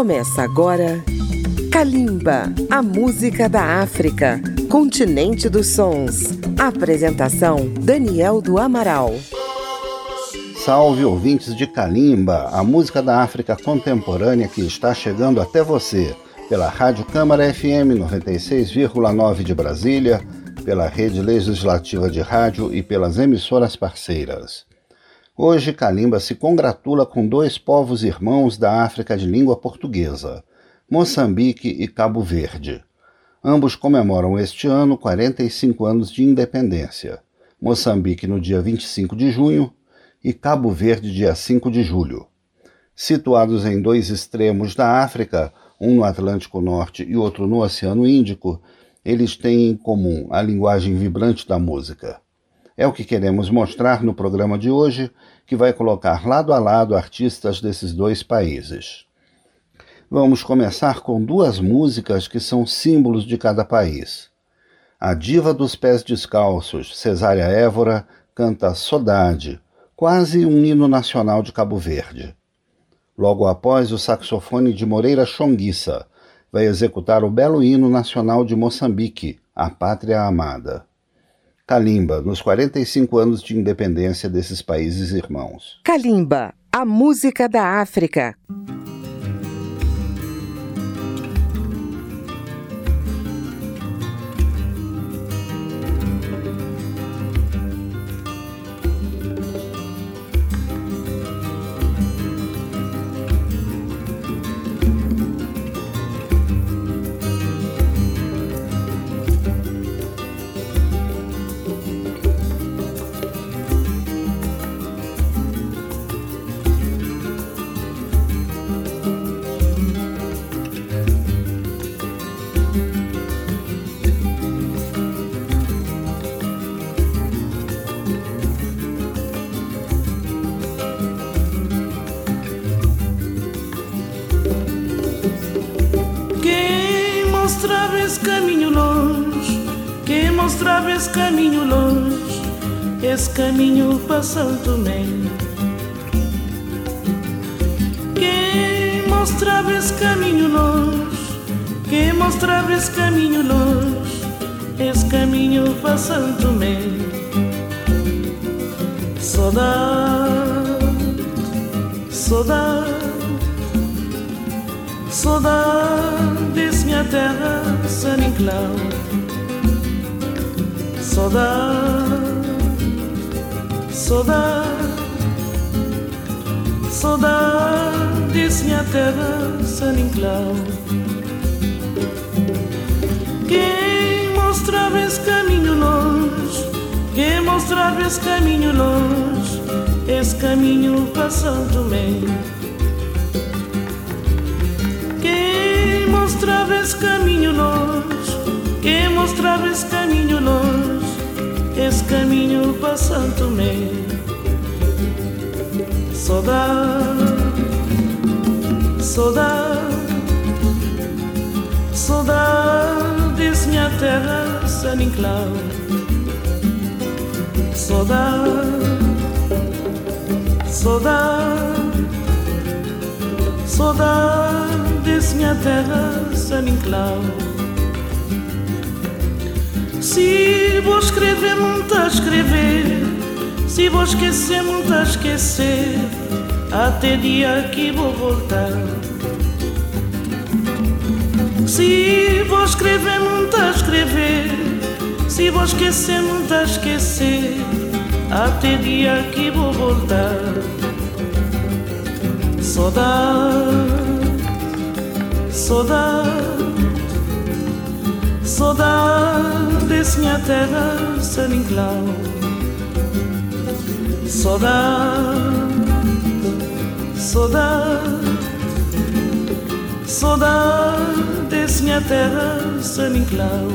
Começa agora Kalimba, a música da África, continente dos sons. Apresentação Daniel do Amaral. Salve ouvintes de Kalimba, a música da África contemporânea que está chegando até você pela Rádio Câmara FM 96,9 de Brasília, pela Rede Legislativa de Rádio e pelas emissoras parceiras. Hoje, Kalimba se congratula com dois povos irmãos da África de língua portuguesa, Moçambique e Cabo Verde. Ambos comemoram este ano 45 anos de independência. Moçambique no dia 25 de junho e Cabo Verde dia 5 de julho. Situados em dois extremos da África, um no Atlântico Norte e outro no Oceano Índico, eles têm em comum a linguagem vibrante da música. É o que queremos mostrar no programa de hoje, que vai colocar lado a lado artistas desses dois países. Vamos começar com duas músicas que são símbolos de cada país. A diva dos pés descalços, Cesária Évora, canta Saudade, quase um hino nacional de Cabo Verde. Logo após, o saxofone de Moreira Chonguissa vai executar o belo hino nacional de Moçambique, A Pátria Amada. Kalimba, nos 45 anos de independência desses países irmãos. Kalimba, a música da África. Esse caminho longe, esse caminho para Tomé. Quem mostrava esse caminho longe, quem mostrava esse caminho longe, esse caminho para Tomé. Saudade, saudade, saudade desse minha terra, San Inclau. Saudade, saudade, disse minha terra San Inclau. Quem mostrava esse caminho longe, quem mostrava esse caminho longe, esse caminho Tomé. Quem mostrava esse caminho longe, quem mostrava esse caminho longe esse caminho Tomé. Saudade, saudade, saudade desse minha terra, San Inclau. Saudade, saudade, saudade desse minha terra, San Inclau. Se vou escrever, muito a escrever. Se vou esquecer, muito a esquecer. Até dia que vou voltar. Se vou escrever, muito a escrever. Se vou esquecer, muito a esquecer. Até dia que vou voltar. Saudade, saudade, Saudades minha terra seringlão Saudade, saudade Saudades minha terra seringlão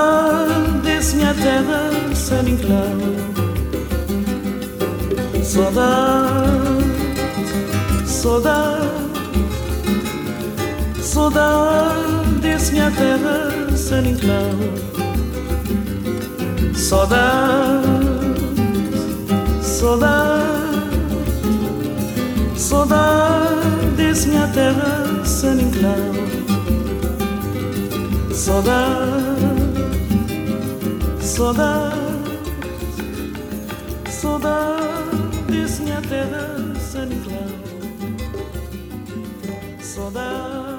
saudade desse minha terra sem claro. Saudade, saudade, saudade desse minha terra sem claro. Saudade, saudade, saudade desse minha terra sem claro. Saudade, Soda, soda, desnha terra, sunny cloud. Soda.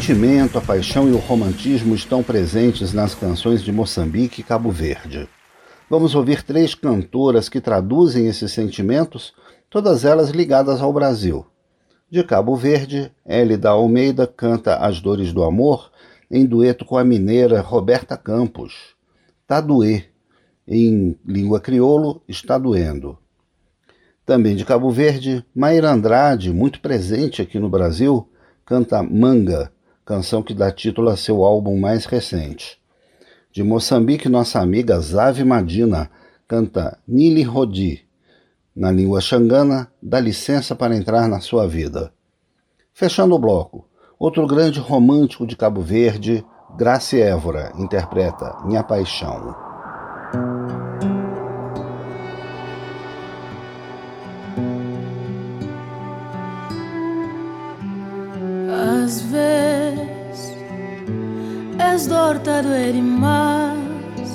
Sentimento, a paixão e o romantismo estão presentes nas canções de Moçambique e Cabo Verde. Vamos ouvir três cantoras que traduzem esses sentimentos, todas elas ligadas ao Brasil. De Cabo Verde, Hélida Almeida canta As Dores do Amor em dueto com a mineira Roberta Campos. Taduê, em língua crioulo, está doendo. Também de Cabo Verde, Maíra Andrade, muito presente aqui no Brasil, canta Manga, canção que dá título a seu álbum mais recente. De Moçambique, nossa amiga Zave Madina canta Nili Rodi. Na língua xangana, dá licença para entrar na sua vida. Fechando o bloco, outro grande romântico de Cabo Verde, Grace Évora, interpreta Minha Paixão. És dorta doer mais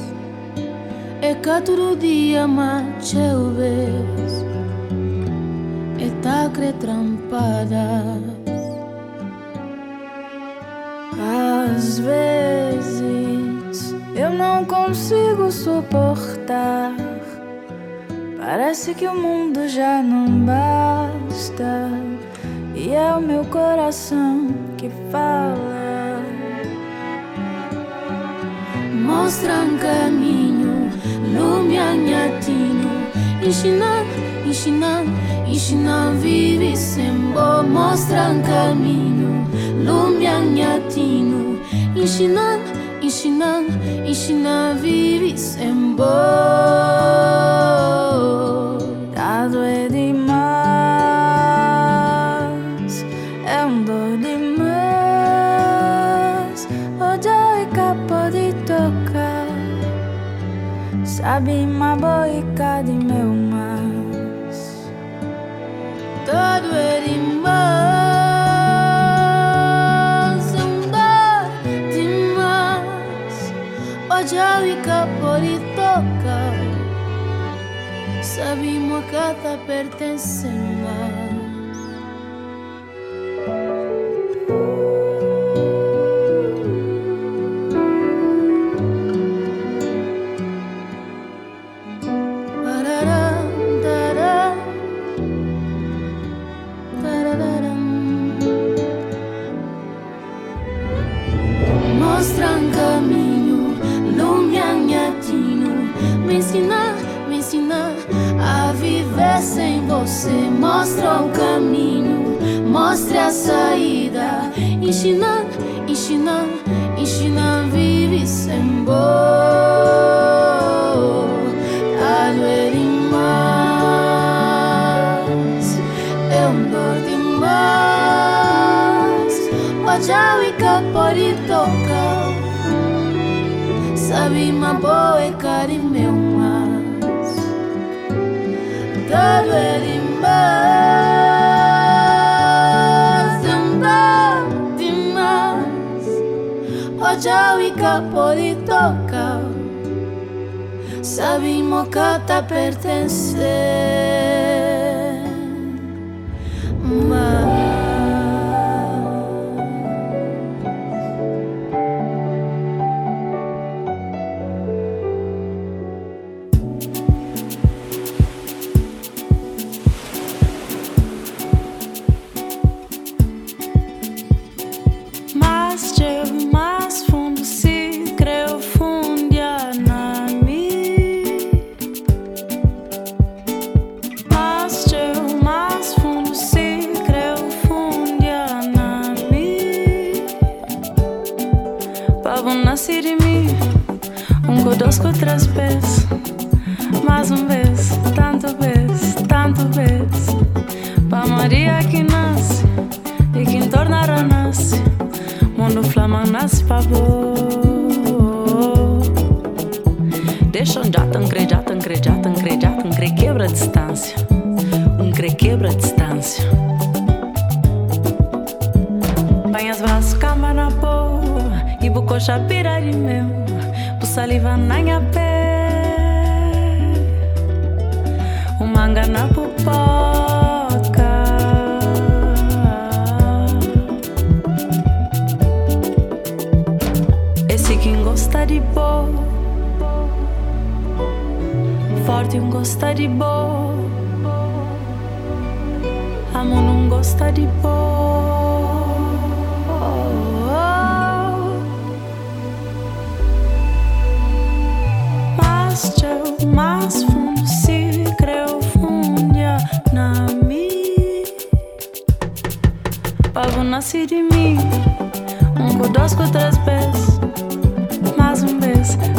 que todo dia mate eu vez É tacre trampada Às vezes eu não consigo suportar. Parece que o mundo já não basta. E é o meu coração que fala. Mostra um caminho, lume anhatino, ensinando, ensinando, ensinando, vive sem bo. Mostra um caminho, lume anhatino, ensinando, ensinando, ensinando, vive sem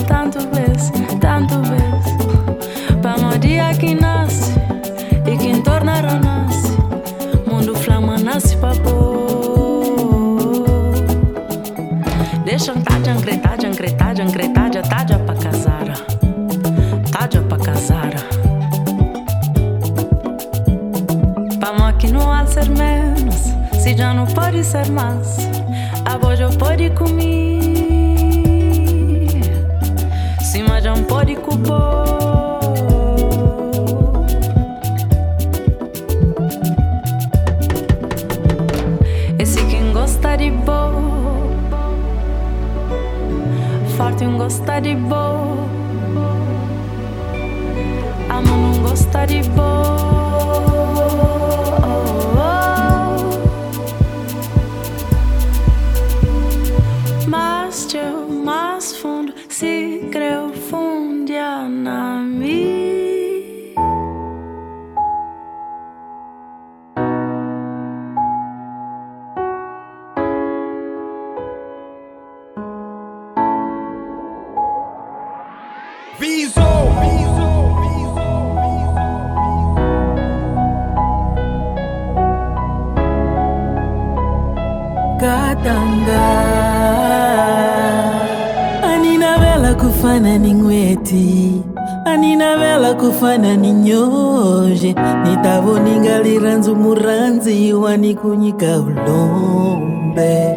tanto vez, tanto vez. Para dia que nasce e que tornará nasce. Mundo flama nasce pra Deixam tarde, ancretade, ancretade, ancretade, tarde pra casar. Tarde pra casar. Vamos aqui não há ser menos, se já não pode ser mais. A boja pode comer. for nataka ulombe,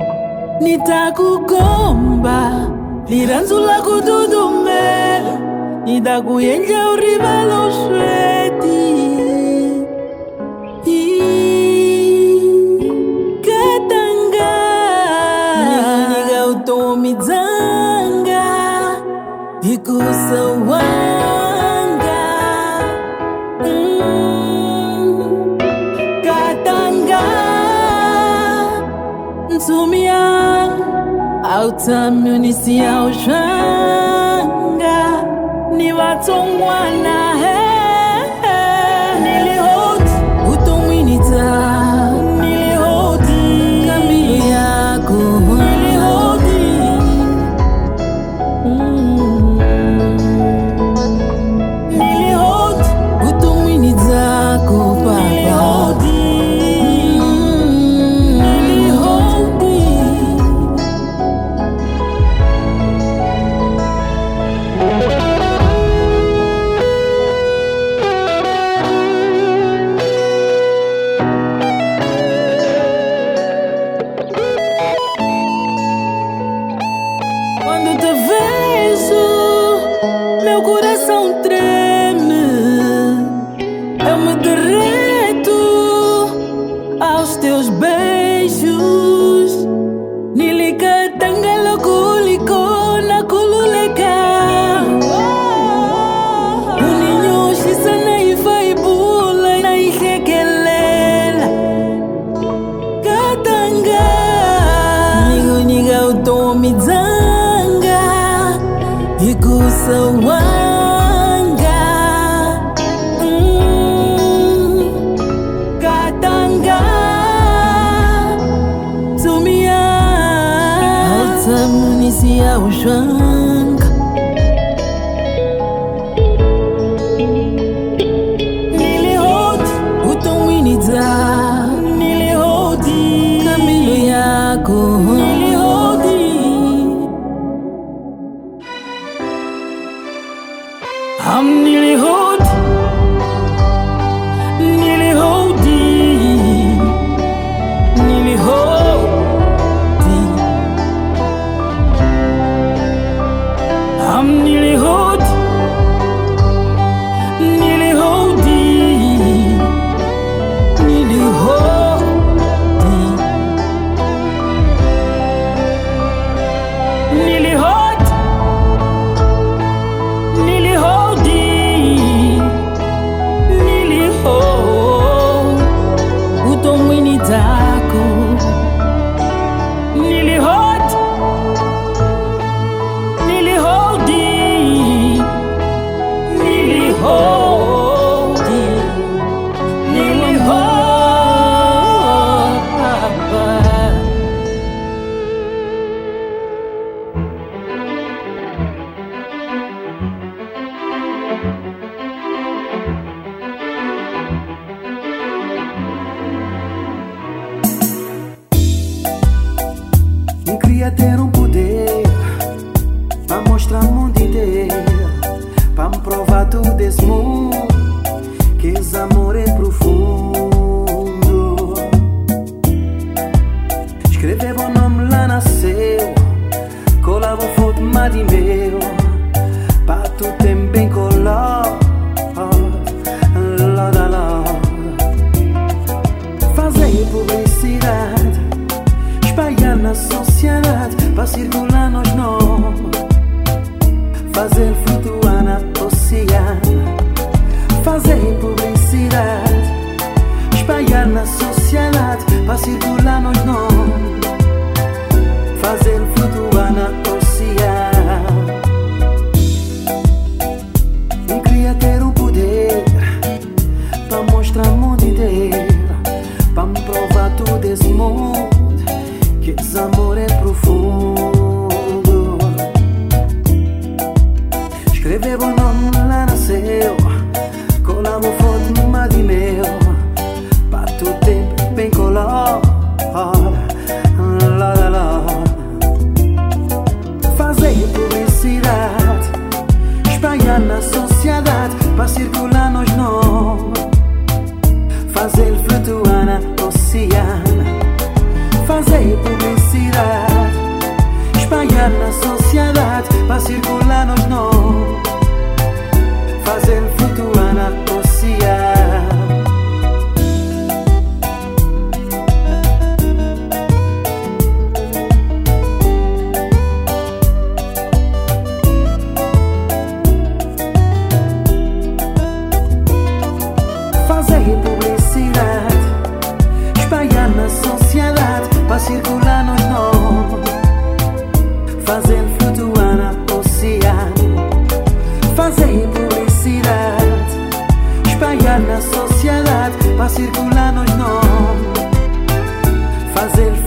nitakugomba liranzu la kududume nitakuyenja I'm not Sam Nisia Ushan. tú te anos não fazer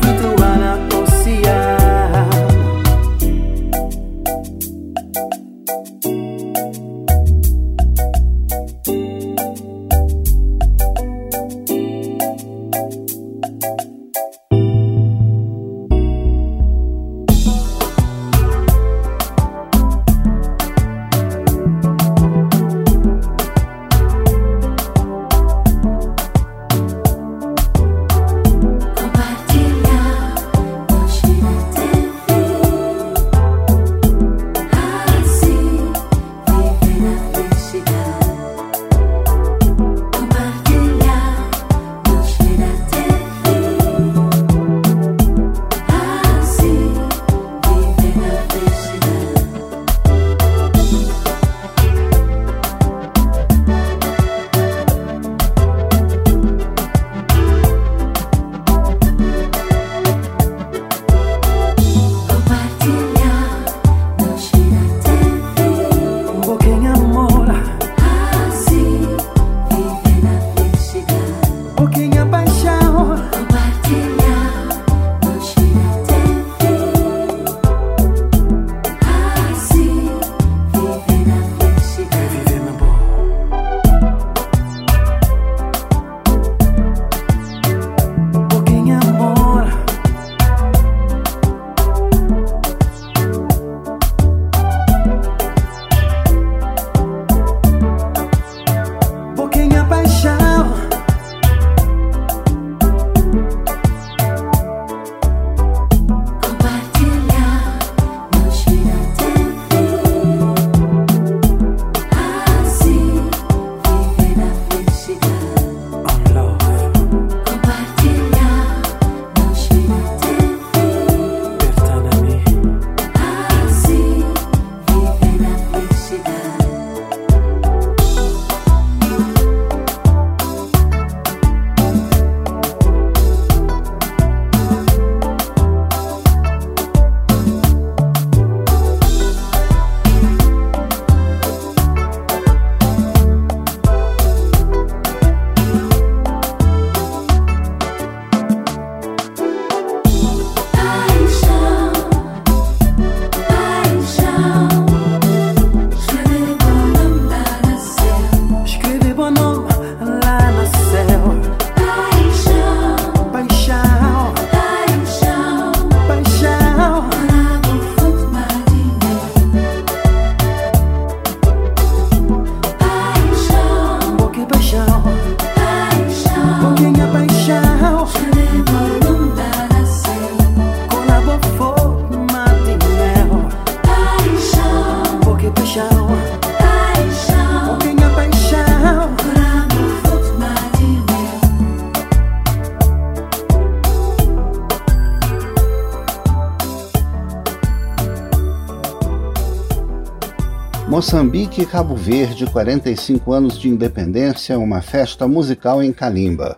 Moçambique e Cabo Verde, 45 anos de independência, uma festa musical em Calimba.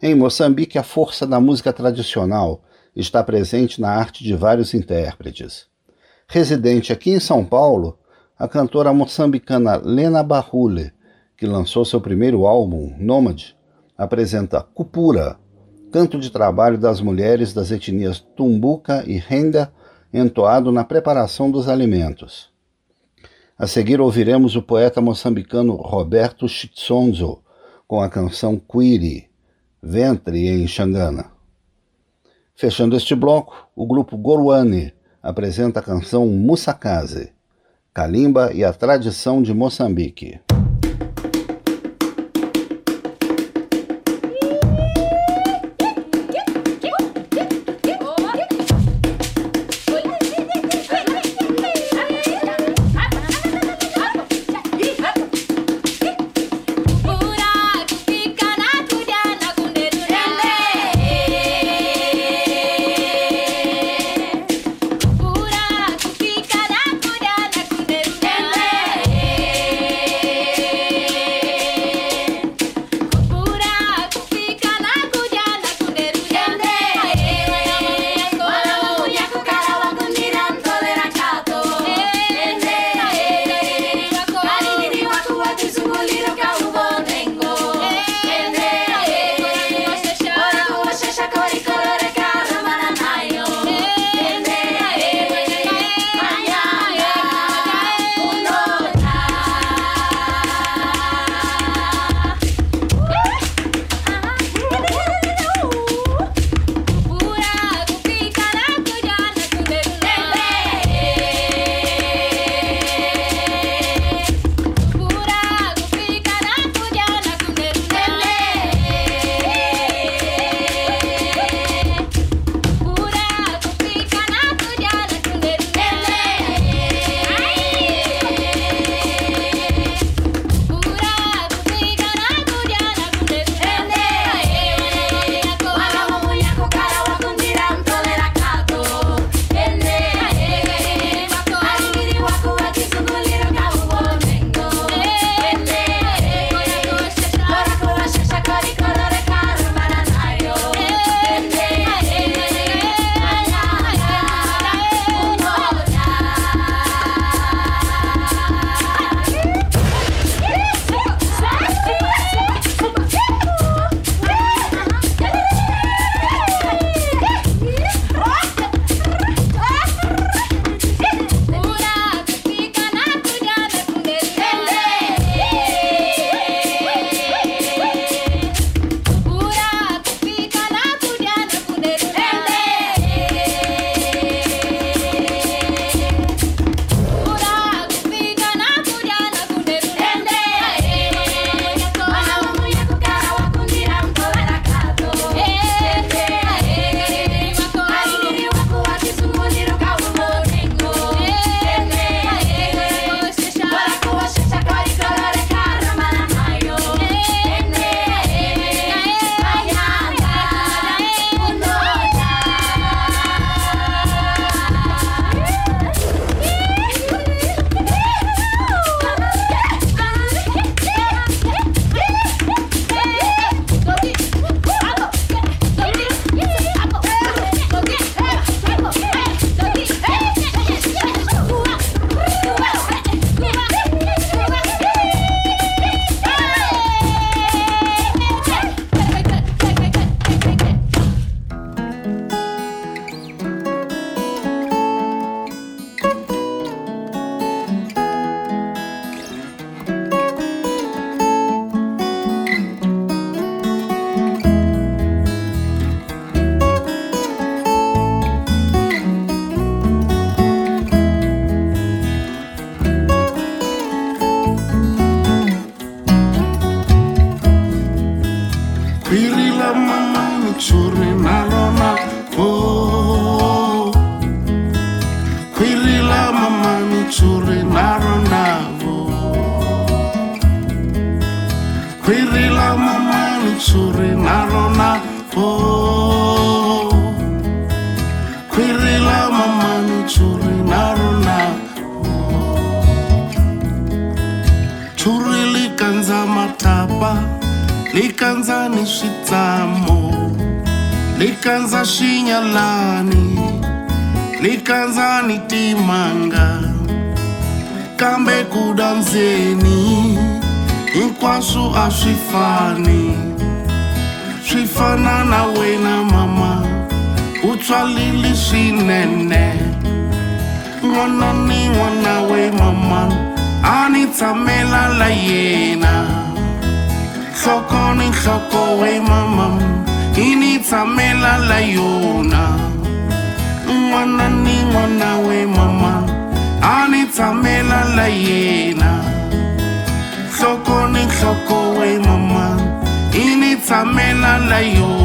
Em Moçambique, a força da música tradicional está presente na arte de vários intérpretes. Residente aqui em São Paulo, a cantora moçambicana Lena Barrule, que lançou seu primeiro álbum, Nômade, apresenta Cupura, canto de trabalho das mulheres das etnias Tumbuca e Renda, entoado na preparação dos alimentos. A seguir ouviremos o poeta moçambicano Roberto Chitsonzo com a canção Quiri, Ventre em Xangana. Fechando este bloco, o grupo Goruane apresenta a canção Musakaze, Kalimba e a tradição de Moçambique. Fani swi fana na wena mama. U tswalile swinene. N'wana ni n'wana we mama. A ni tshamela la yena. Nhloko ni nhloko we mama. I ni tshamela la yona. N'wana ni n'wana we mama. A ni tshamela la yena amena na yo.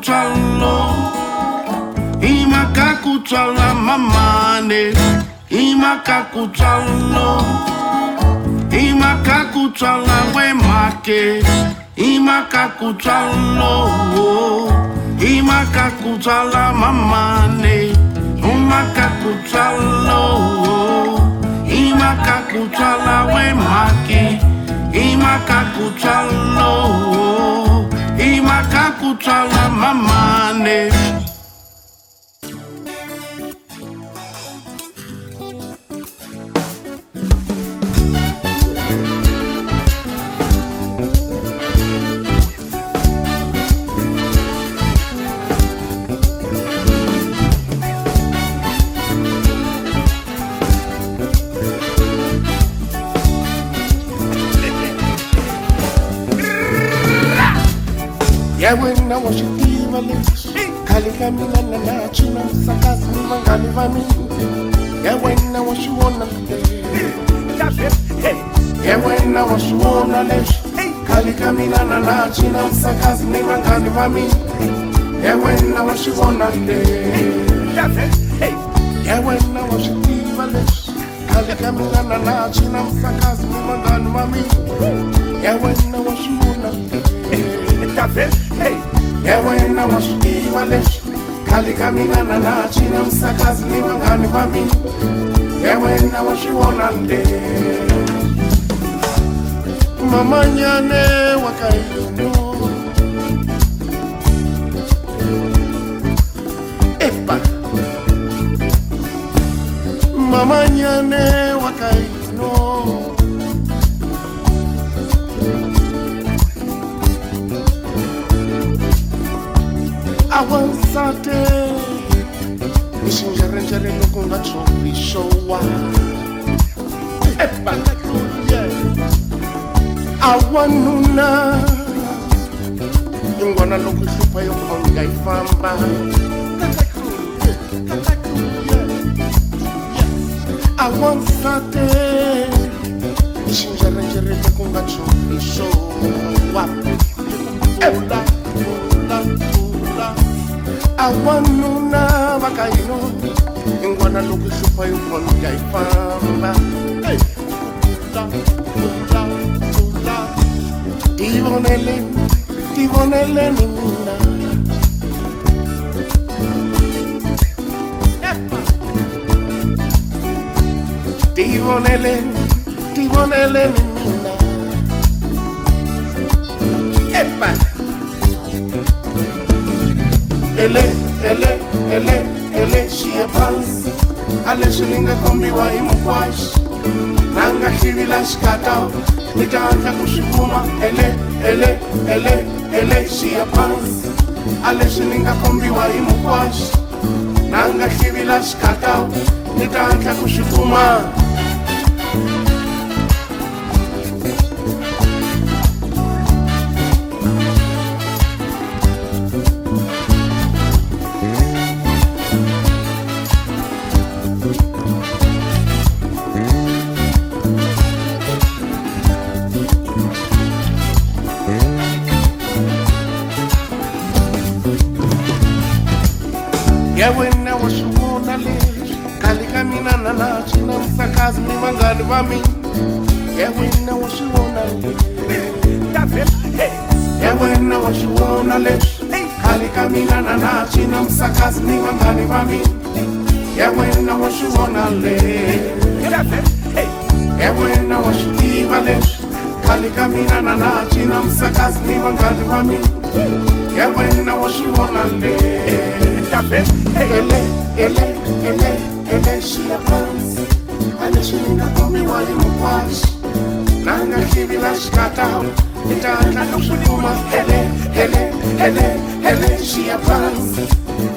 imakakutswallo imakakutswalla mamane. Imakakutswallo imakakutswalla wemake imakakutswallo imakakutswalla mamane. Umakakutswallo imakakutswalla wemake imakakutswallo imakakutswala mamane. Yeah, when I was with you, I lived. Kaligami na na na chuna sakas ni mangani vami. Yeah, when I was you on a Yeah, when I was you on a live. Kaligami na na na chuna sakas ni mangani vami. Yeah, when I was you on a Yeah, when I was you on a live. Kaligami na na na chuna sakas ni mangani vami. Yeah, when I was you on a live. Ya wena wa swi tiva leswi khale ka mina na nachi na msakazi ni vanghani va mina. Ya wena wa swi vona nde mamanyane wa ka hino epa. Mamanyane wa ka hino avonsati lexi njherenjhereni ku nga tshopi xo wa ebangatuye awanuna yingwana loko hlupha yo khonga yi famba avonsati lexi njherenjhereni ku nga tshopi xo wa ebangatuye awanuna bakayino ingwana lokuhlupha inkolo ngiyayifamba ndiyiboneleni ndiyiboneleni mina ndiyiboneleni ndiyiboneleni aleso ningakombiwa imukwasi nangahlivila sikatao nitaanza kusukuma ele ele ele ele siya phansi. Aleso ningakombiwa imukwasi nangahlivila sikatao nitaanza kusukuma khale ka mina na na cina msakazi mi. Vanghani va mina ya wena wa swi vona ya wena wa swi vona leswi khale ka mina na na msakazi mi. Vanghani va mina ya wena wa swi vona leswi ya wena wa swi tiva leswi khale ka mina na na msakazi mi. Vanghani va mina ya wena wa swi vona leswi ele ele ele ebeshira pansi aneshirina kumi wali mukwashi nanga kibila shikataho itanga nokuluma hele hele hele hele shia pansi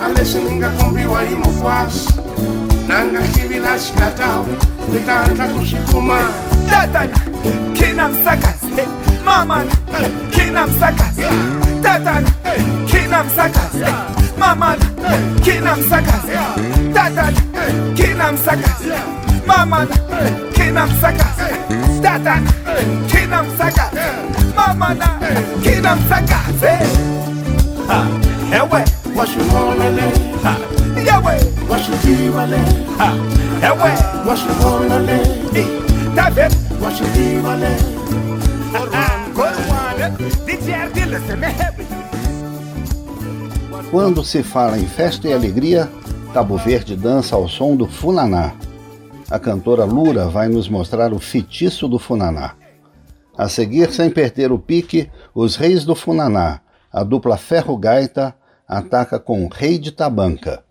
aneshirina kumi wali mukwashi nanga kibila shikataho itanga kushikuma Tatan, kinam msakazi maman, kinam msakazi tatan, kinam msakazi Mamad, Kinam Sakas, Tatad, Kinam Sakas, Mamad, Kinam Sakas, Tatad, Kinam Sakas, Mamana, Kinam Sakas, eh? Ewe, what you want to do? Yahweh, what you do? Ha, Ewe, what you want to do? David, what you do? Ha, ha, go on, did you ever listen? Quando se fala em festa e alegria, Cabo Verde dança ao som do funaná. A cantora Lura vai nos mostrar o feitiço do funaná. A seguir, sem perder o pique, os reis do funaná, a dupla Ferro Gaita, ataca com o Rei de Tabanca.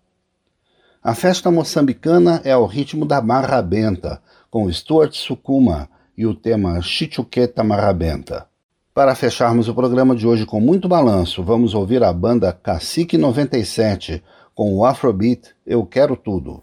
A festa moçambicana é ao ritmo da Marra Benta, com Stuart Sukuma e o tema Chichuqueta Marrabenta. Para fecharmos o programa de hoje com muito balanço, vamos ouvir a banda Cacique 97 com o Afrobeat Eu Quero Tudo.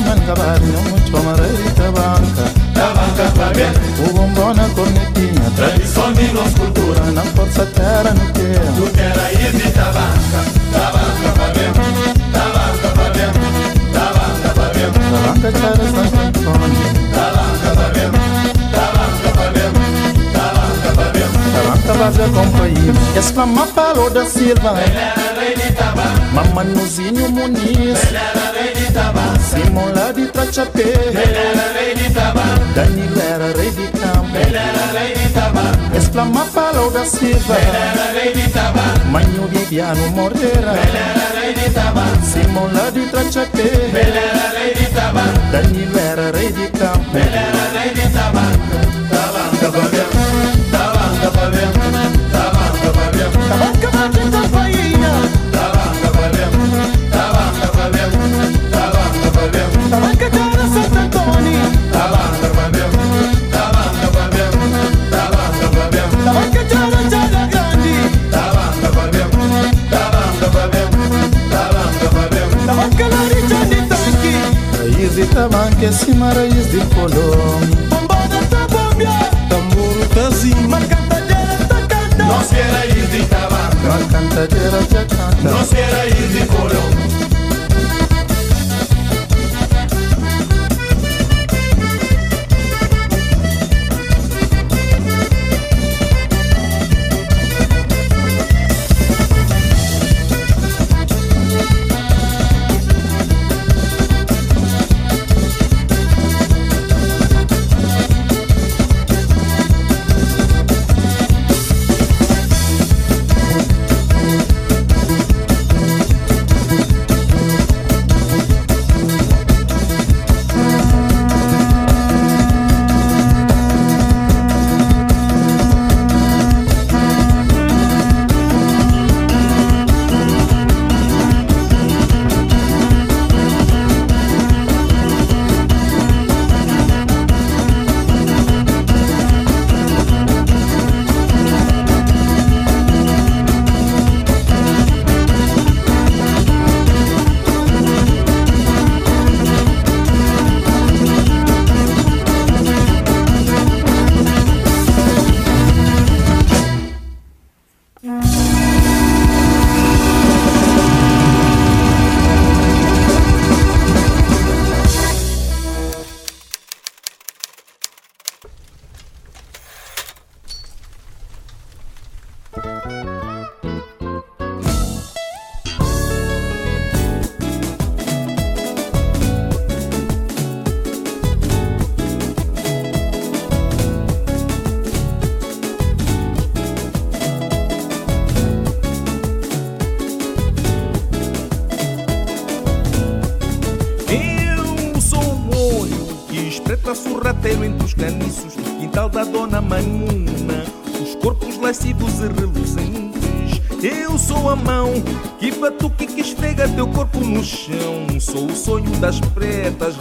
manca barrio, mucho margarita banca. La banca va bien. Ugombona cornetinha. Na força terra no que era. Era e da banca. Da banca va bien. Da banca chara Santo Antônio. Da banca va bien. Da banca va bien. Da banca. Da Silva. Mamãe Nuzinho Muniz. Belera, Taba Simula di Tracciapè Benera lei di Taba Danilera Re di Cam Benera Re di Taba Esclama Palau da Silva. Benera lei di Taba Magno Viviano Morera Benera lei di Taba Simula di Tracciapè Benera lei di Taba Danilera Re di Cam Benera Re di Taba Taba Taba Taba esquecimos raíz de colón. Bombada tá bombeada, tambor tazinho. Mas cantadeira tá cantando. Nossa, era raiz de tabaco. Mas cantadeira já canta. Nossa, era raiz de colón. Das pretas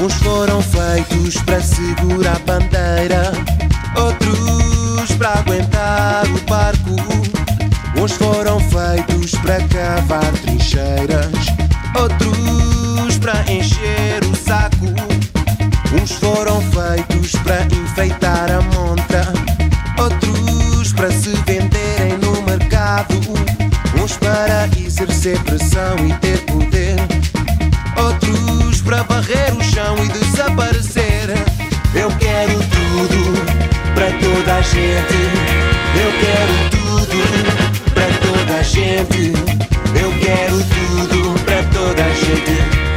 Uns foram feitos para segurar a bandeira, outros para aguentar o barco. Uns foram feitos para cavar trincheiras, outros para encher o saco. Uns foram feitos para enfeitar a monta, outros para se venderem no mercado. Uns para exercer pressão e ter cruz para varrer o chão e desaparecer. Eu quero tudo para toda a gente. Eu quero tudo para toda a gente. Eu quero tudo para toda a gente.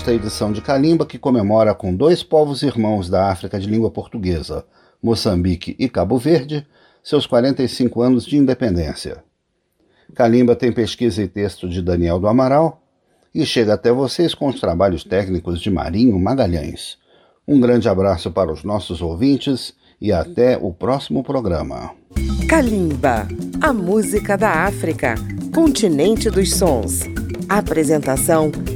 Terminando esta edição de Calimba que comemora com dois povos irmãos da África de língua portuguesa, Moçambique e Cabo Verde, seus 45 anos de independência. Calimba tem pesquisa e texto de Daniel do Amaral e chega até vocês com os trabalhos técnicos de Marinho Magalhães. Um grande abraço para os nossos ouvintes e até o próximo programa. Calimba, a música da África, continente dos sons. Apresentação: